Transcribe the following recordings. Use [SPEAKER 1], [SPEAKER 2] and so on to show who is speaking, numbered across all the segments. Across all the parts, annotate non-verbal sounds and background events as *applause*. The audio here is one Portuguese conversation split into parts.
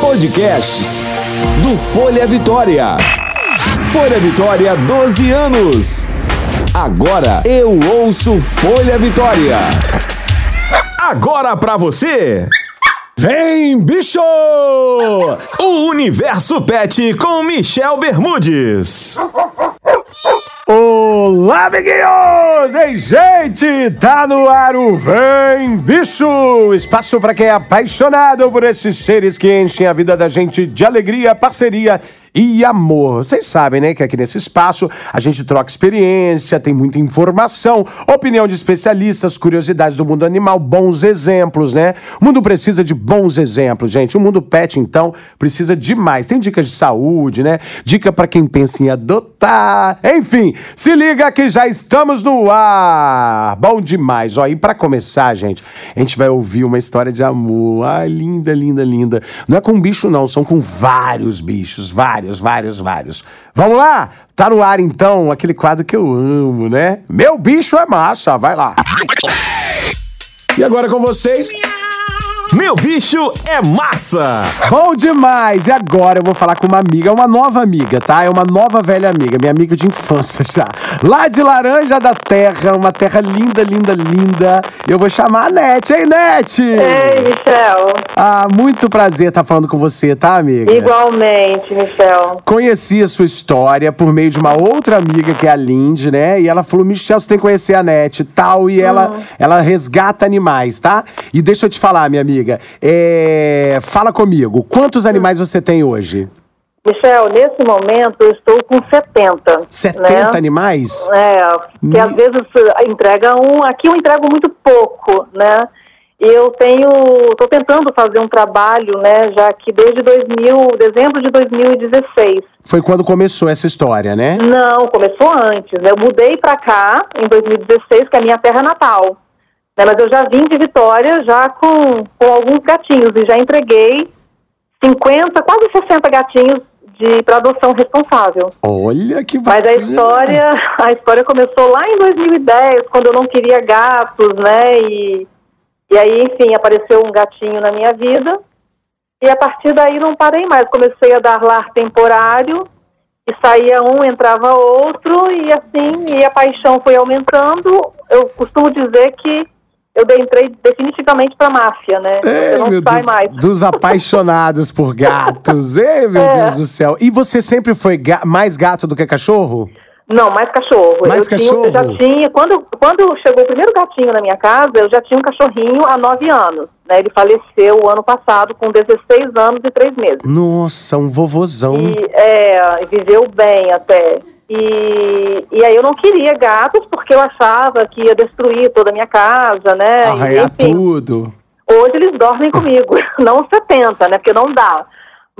[SPEAKER 1] Podcasts do Folha Vitória. Folha Vitória, 12 anos. Agora eu ouço Folha Vitória. Agora pra você. Vem, bicho! O Universo Pet com Michel Bermudes.
[SPEAKER 2] Olá, amiguinhos! Ei, gente! Tá no ar o Vem Bicho! Espaço para quem é apaixonado por esses seres que enchem a vida da gente de alegria, parceria e amor. Vocês sabem, né, que aqui nesse espaço a gente troca experiência, tem muita informação, opinião de especialistas, curiosidades do mundo animal, bons exemplos, né? O mundo precisa de bons exemplos, gente. O mundo pet, então, precisa demais. Tem dicas de saúde, né? Dica para quem pensa em adotar. Enfim, se liga que já estamos no ar. Bom demais. Ó, e para começar, gente, a gente vai ouvir uma história de amor. Ai, linda, linda, linda. Não é com um bicho, não, são com vários bichos, vários, vários, vários. Vamos lá? Tá no ar, então, aquele quadro que eu amo, né? Meu bicho é massa, vai lá. E agora com vocês.
[SPEAKER 1] Meu bicho é massa!
[SPEAKER 2] Bom demais! E agora eu vou falar com uma amiga, uma nova amiga, tá? É uma nova velha amiga, minha amiga de infância já. Lá de Laranja da Terra, uma terra linda, linda, linda. Eu vou chamar a Nete. Ei, Nete!
[SPEAKER 3] Ei, Michel.
[SPEAKER 2] Ah, muito prazer estar falando com você, tá, amiga?
[SPEAKER 3] Igualmente, Michel.
[SPEAKER 2] Conheci a sua história por meio de uma outra amiga que é a Lindy, né? E ela falou: Michel, você tem que conhecer a Nete tal. E ela, ela resgata animais, tá? E deixa eu te falar, minha amiga. É, Fala comigo, quantos animais você tem hoje?
[SPEAKER 3] Michel, nesse momento eu estou com 70.
[SPEAKER 2] 70
[SPEAKER 3] né?
[SPEAKER 2] animais?
[SPEAKER 3] É, que às vezes entrega um. Aqui eu entrego muito pouco, né? E eu tenho. Estou tentando fazer um trabalho, né? Já que desde 2000, dezembro de 2016.
[SPEAKER 2] Foi quando começou essa história, né?
[SPEAKER 3] Não, começou antes. Né? Eu mudei para cá em 2016, que é a minha terra natal. Né? Mas eu já vim de Vitória já com, com alguns gatinhos e já entreguei 50, quase 60 gatinhos de para adoção responsável.
[SPEAKER 2] Olha que
[SPEAKER 3] Mas
[SPEAKER 2] bacana.
[SPEAKER 3] a história, a história começou lá em 2010, quando eu não queria gatos, né? E, e aí, enfim, apareceu um gatinho na minha vida. E a partir daí não parei mais. Comecei a dar lar temporário. E saía um, entrava outro. E assim, e a paixão foi aumentando. Eu costumo dizer que eu entrei definitivamente para máfia, né?
[SPEAKER 2] Ei,
[SPEAKER 3] eu não
[SPEAKER 2] meu
[SPEAKER 3] sai
[SPEAKER 2] Deus,
[SPEAKER 3] mais.
[SPEAKER 2] dos apaixonados por *laughs* gatos. Ei, meu
[SPEAKER 3] É.
[SPEAKER 2] Deus do céu. E você sempre foi ga- mais gato do que cachorro?
[SPEAKER 3] Não, mais cachorro.
[SPEAKER 2] Mais
[SPEAKER 3] eu Tinha, eu já
[SPEAKER 2] cachorro?
[SPEAKER 3] tinha, quando, quando chegou o primeiro gatinho na minha casa, eu já tinha um cachorrinho há nove anos. Né? Ele faleceu o ano passado com 16 anos e três meses.
[SPEAKER 2] Nossa, um vovozão.
[SPEAKER 3] E é, viveu bem até. E, e aí eu não queria gatos porque eu achava que ia destruir toda a minha casa, né? E,
[SPEAKER 2] Arranhar
[SPEAKER 3] enfim,
[SPEAKER 2] tudo.
[SPEAKER 3] Hoje eles dormem comigo, *laughs* não 70, né? Porque não dá.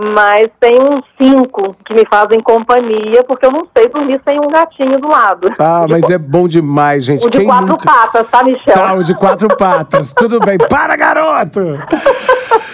[SPEAKER 3] Mas tem uns cinco que me fazem companhia, porque eu não sei dormir sem um gatinho do lado.
[SPEAKER 2] Ah, mas é bom demais, gente.
[SPEAKER 3] O de
[SPEAKER 2] Quem
[SPEAKER 3] quatro
[SPEAKER 2] nunca...
[SPEAKER 3] patas, tá, Michel?
[SPEAKER 2] Tá, o de quatro patas. Tudo bem. *laughs* Para, garoto!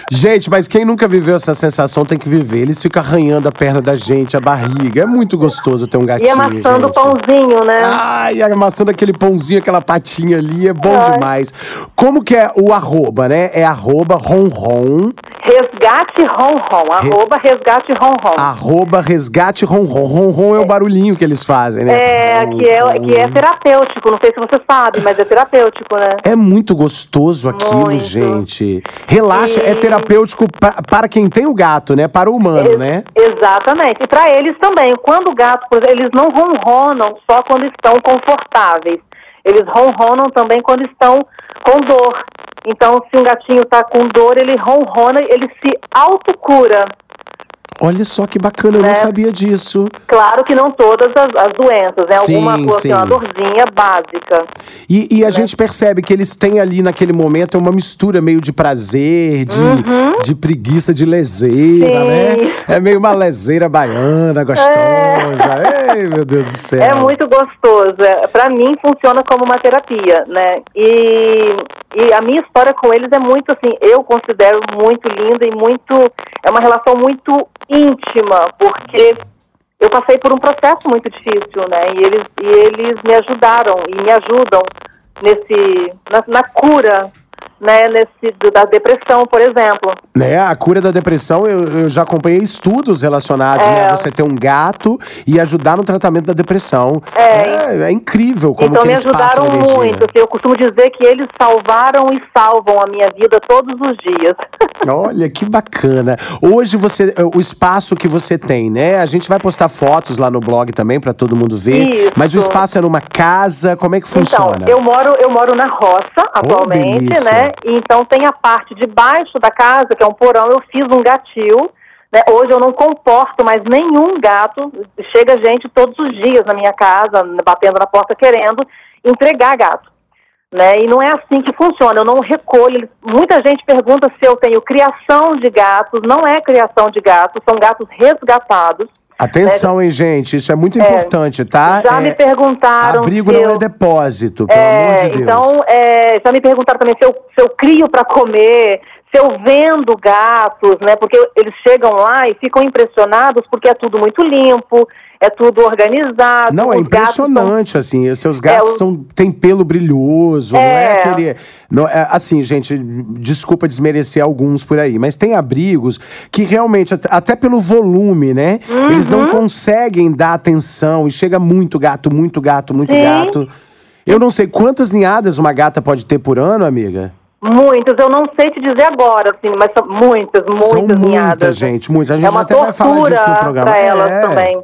[SPEAKER 2] Gente, mas quem nunca viveu essa sensação tem que viver. Eles ficam arranhando a perna da gente, a barriga. É muito gostoso ter um
[SPEAKER 3] E
[SPEAKER 2] gatinho,
[SPEAKER 3] amassando o pãozinho, né?
[SPEAKER 2] Ai, amassando aquele pãozinho, aquela patinha ali, é bom
[SPEAKER 3] Ai.
[SPEAKER 2] demais. Como que é o arroba, né? É arroba ronron,
[SPEAKER 3] Resgate ronron, arroba resgate ronron.
[SPEAKER 2] arroba resgate ronron. Ronron é o barulhinho que eles fazem, né?
[SPEAKER 3] É, que é, que é terapêutico, não sei se você sabe, mas é terapêutico, né?
[SPEAKER 2] É muito gostoso aquilo,
[SPEAKER 3] Muito.
[SPEAKER 2] gente. Relaxa,
[SPEAKER 3] E-
[SPEAKER 2] é terapêutico pa- para quem tem o gato, né? Para o humano,
[SPEAKER 3] Ex-
[SPEAKER 2] né?
[SPEAKER 3] Exatamente. E para eles também. Quando o gato, eles não ronronam só quando estão confortáveis. Eles ronronam também quando estão com dor. Então, se um gatinho está com dor, ele ronrona, ele se autocura.
[SPEAKER 2] Olha só que bacana, eu não
[SPEAKER 3] Né?
[SPEAKER 2] sabia disso.
[SPEAKER 3] Claro que não todas as, as doenças, né?
[SPEAKER 2] Sim,
[SPEAKER 3] Alguma
[SPEAKER 2] sim.
[SPEAKER 3] uma dorzinha básica.
[SPEAKER 2] E, e a gente percebe que eles têm ali naquele momento uma mistura meio de prazer, de, de preguiça, de leseira,
[SPEAKER 3] Sim.
[SPEAKER 2] né? É meio uma leseira baiana, gostosa. Ei, meu Deus do céu.
[SPEAKER 3] É muito gostoso. É, para mim funciona como uma terapia, né? E, e a minha história com eles é muito assim, eu considero muito linda e muito é uma relação muito íntima, porque eu passei por um processo muito difícil, né? E eles e eles me ajudaram e me ajudam nesse na, na cura né, nesse, da depressão, por exemplo.
[SPEAKER 2] Né, a cura da depressão, eu, eu já acompanhei estudos relacionados,
[SPEAKER 3] É.
[SPEAKER 2] né? Você ter um gato e ajudar no tratamento da depressão.
[SPEAKER 3] É.
[SPEAKER 2] É, é incrível como
[SPEAKER 3] então
[SPEAKER 2] que
[SPEAKER 3] me
[SPEAKER 2] eles passam
[SPEAKER 3] ajudaram
[SPEAKER 2] energia.
[SPEAKER 3] muito. assim, eu costumo dizer que eles salvaram e salvam a minha vida todos os dias. *laughs*
[SPEAKER 2] Olha que bacana. Hoje você, o espaço que você tem, né? A gente vai postar fotos lá no blog também para todo mundo ver.
[SPEAKER 3] Isso.
[SPEAKER 2] Mas o espaço é numa casa, como é que funciona?
[SPEAKER 3] Então, eu moro, eu moro na roça atualmente,
[SPEAKER 2] delícia.
[SPEAKER 3] né? E Então tem a parte de baixo da casa, que é um porão, eu fiz um gatil. Né? Hoje eu não comporto mais nenhum gato. Chega gente todos os dias na minha casa, batendo na porta querendo entregar gato. Né? E não é assim que funciona, eu não recolho. Muita gente pergunta se eu tenho criação de gatos. Não é criação de gatos, são gatos resgatados.
[SPEAKER 2] Atenção, hein, gente? Isso é muito importante, tá?
[SPEAKER 3] Já
[SPEAKER 2] É,
[SPEAKER 3] me perguntaram.
[SPEAKER 2] Abrigo não
[SPEAKER 3] eu-
[SPEAKER 2] é depósito, pelo
[SPEAKER 3] É,
[SPEAKER 2] amor de Deus.
[SPEAKER 3] Então, é, já me perguntaram também se eu, se eu crio para comer, eu vendo gatos, né? Porque eles chegam lá e ficam impressionados porque é tudo muito limpo, é tudo organizado.
[SPEAKER 2] Não, é
[SPEAKER 3] gatos são-
[SPEAKER 2] impressionante, assim. Os seus gatos
[SPEAKER 3] É,
[SPEAKER 2] são, têm pelo brilhoso, não é
[SPEAKER 3] É.
[SPEAKER 2] aquele. Não, é, assim, gente, desculpa desmerecer alguns por aí, mas tem abrigos que realmente, at- até pelo volume, né? Eles
[SPEAKER 3] Uhum.
[SPEAKER 2] não conseguem dar atenção e chega muito gato, muito gato, muito
[SPEAKER 3] Sim.
[SPEAKER 2] gato. Eu não sei quantas ninhadas uma gata pode ter por ano, amiga?
[SPEAKER 3] Muitos, eu não sei te dizer agora, assim, mas são muitas, muitas
[SPEAKER 2] São muitas,
[SPEAKER 3] ninhadas.
[SPEAKER 2] gente, muitas. A gente
[SPEAKER 3] É uma
[SPEAKER 2] até vai falar disso no programa.
[SPEAKER 3] pra elas
[SPEAKER 2] É.
[SPEAKER 3] também.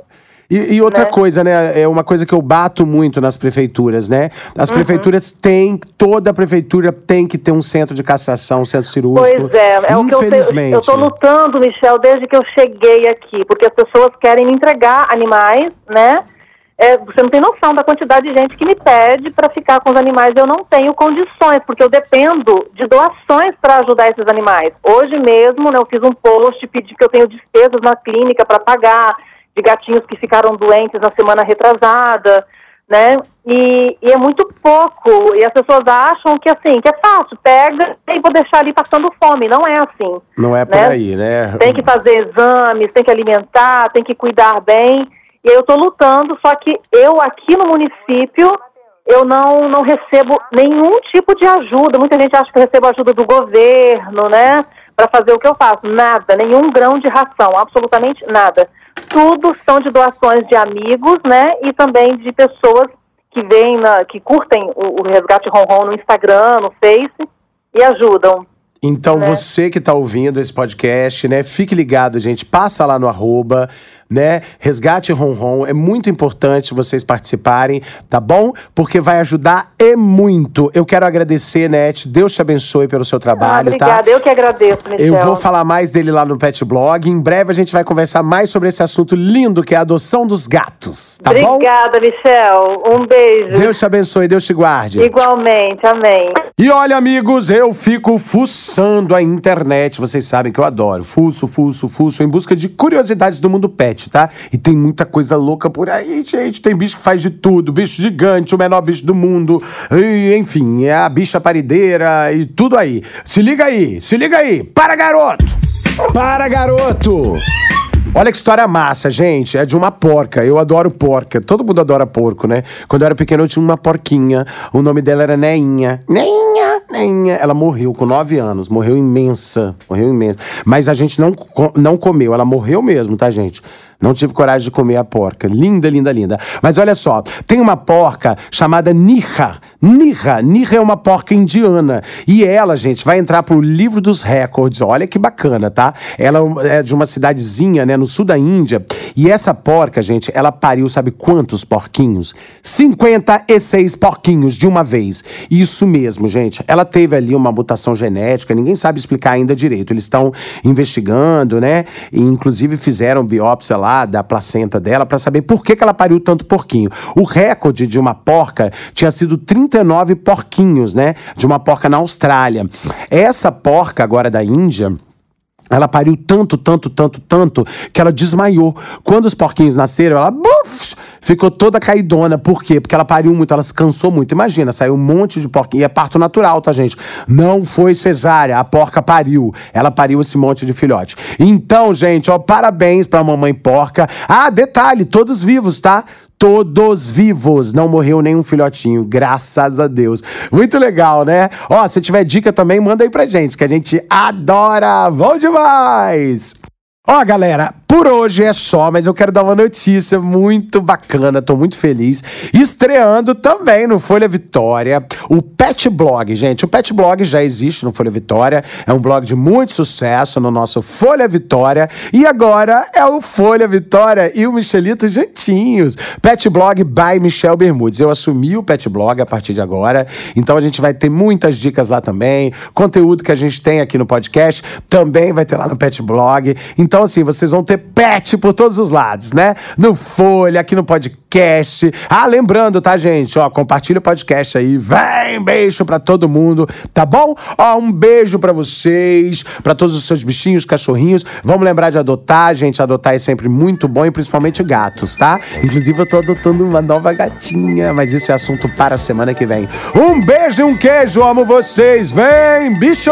[SPEAKER 2] E, e outra
[SPEAKER 3] né?
[SPEAKER 2] coisa, né? É uma coisa que eu bato muito nas prefeituras, né? As
[SPEAKER 3] Uhum.
[SPEAKER 2] prefeituras têm, toda prefeitura tem que ter um centro de castração, um centro cirúrgico.
[SPEAKER 3] Pois é, é
[SPEAKER 2] Infelizmente.
[SPEAKER 3] Eu estou lutando, Michel, desde que eu cheguei aqui, porque as pessoas querem me entregar animais, né? É, você não tem noção da quantidade de gente que me pede para ficar com os animais. Eu não tenho condições, porque eu dependo de doações para ajudar esses animais. Hoje mesmo, né, eu fiz um post, pedi que eu tenho despesas na clínica para pagar, de gatinhos que ficaram doentes na semana retrasada, né? E, e é muito pouco. E as pessoas acham que assim, que é fácil, pega e vou deixar ali passando fome. Não é assim.
[SPEAKER 2] Não é por
[SPEAKER 3] né?
[SPEAKER 2] aí, né?
[SPEAKER 3] Tem que fazer exames, tem que alimentar, tem que cuidar bem. E eu estou lutando, só que eu aqui no município eu não, não recebo nenhum tipo de ajuda. Muita gente acha que eu recebo ajuda do governo, né? Para fazer o que eu faço. Nada, nenhum grão de ração, absolutamente nada. Tudo são de doações de amigos, né? E também de pessoas que vêm, na, que curtem o, o Resgate Ronron no Instagram, no Face e ajudam.
[SPEAKER 2] Então,
[SPEAKER 3] né?
[SPEAKER 2] você que tá ouvindo esse podcast, né? Fique ligado, gente. Passa lá no arroba, né? Resgate Ronron. É muito importante vocês participarem, tá bom? Porque vai ajudar e muito. Eu quero agradecer, Net. Deus te abençoe pelo seu
[SPEAKER 3] Ah,
[SPEAKER 2] trabalho,
[SPEAKER 3] obrigada,
[SPEAKER 2] tá?
[SPEAKER 3] eu que agradeço, Michel.
[SPEAKER 2] Eu vou falar mais dele lá no Pet Blog. Em breve a gente vai conversar mais sobre esse assunto lindo que é a adoção dos gatos, tá bom?
[SPEAKER 3] Obrigada, Michel. Um beijo.
[SPEAKER 2] Deus te abençoe, Deus te guarde.
[SPEAKER 3] Igualmente, amém.
[SPEAKER 2] E olha, amigos, eu fico fuçando a internet. Vocês sabem que eu adoro. Fuço, fuço, fuço, em busca de curiosidades do mundo pet, tá? E tem muita coisa louca por aí, gente. Tem bicho que faz de tudo. Bicho gigante, o menor bicho do mundo. E, enfim, é a bicha parideira e tudo aí. Se liga aí, se liga aí. Para, garoto! Para, garoto! Olha que história massa, gente. É de uma porca. Eu adoro porca. Todo mundo adora porco, né? Quando eu era pequeno, eu tinha uma porquinha. O nome dela era Neinha. Neinha, Neinha. Ela morreu com nove anos. Morreu imensa. Morreu imensa. Mas a gente não, não comeu. Ela morreu mesmo, tá, gente? Não tive coragem de comer a porca. Linda, linda, linda. Mas olha só, tem uma porca chamada Niha. Niha. Niha é uma porca indiana. E ela, gente, vai entrar pro livro dos recordes. Olha que bacana, tá? Ela é de uma cidadezinha, né, no sul da Índia. E essa porca, gente, ela pariu, sabe quantos porquinhos? 56 porquinhos de uma vez. Isso mesmo, gente. Ela teve ali uma mutação genética, ninguém sabe explicar ainda direito. Eles estão investigando, né? E inclusive fizeram biópsia lá da placenta dela para saber por que, que ela pariu tanto porquinho. O recorde de uma porca tinha sido 39 porquinhos, né? De uma porca na Austrália. Essa porca agora da Índia. Ela pariu tanto, tanto, tanto, tanto, que ela desmaiou. Quando os porquinhos nasceram, ela buf, ficou toda caidona. Por quê? Porque ela pariu muito, ela se cansou muito. Imagina, saiu um monte de porquinho. E é parto natural, tá, gente? Não foi cesárea, a porca pariu. Ela pariu esse monte de filhote. Então, gente, ó, parabéns pra mamãe porca. Ah, detalhe, todos vivos, tá? Todos vivos. Não morreu nenhum filhotinho, graças a Deus. Muito legal, né? Ó, se tiver dica também, manda aí pra gente, que a gente adora. Bom demais! Ó, galera, por hoje é só, mas eu quero dar uma notícia muito bacana, tô muito feliz. Estreando também no Folha Vitória, o Pet Blog, gente. O Pet Blog já existe no Folha Vitória, é um blog de muito sucesso no nosso Folha Vitória. E agora é o Folha Vitória e o Michelito juntinhos. Pet Blog by Michel Bermudes. Eu assumi o Pet Blog a partir de agora, então a gente vai ter muitas dicas lá também. Conteúdo que a gente tem aqui no podcast também vai ter lá no Pet Blog. Então, assim, vocês vão ter pet por todos os lados, né? No Folha, aqui no podcast. Ah, lembrando, tá, gente? Ó, compartilha o podcast aí. Vem, beijo pra todo mundo, tá bom? Ó, um beijo pra vocês, pra todos os seus bichinhos, cachorrinhos. Vamos lembrar de adotar, gente. Adotar é sempre muito bom e principalmente gatos, tá? Inclusive, eu tô adotando uma nova gatinha, mas isso é assunto para a semana que vem. Um beijo e um queijo, amo vocês. Vem, bicho!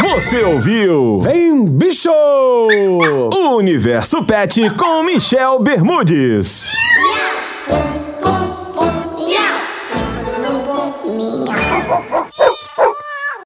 [SPEAKER 1] Você ouviu?
[SPEAKER 2] Vem, bicho!
[SPEAKER 1] Universo Pet com Michel Bermudes.
[SPEAKER 4] Minha.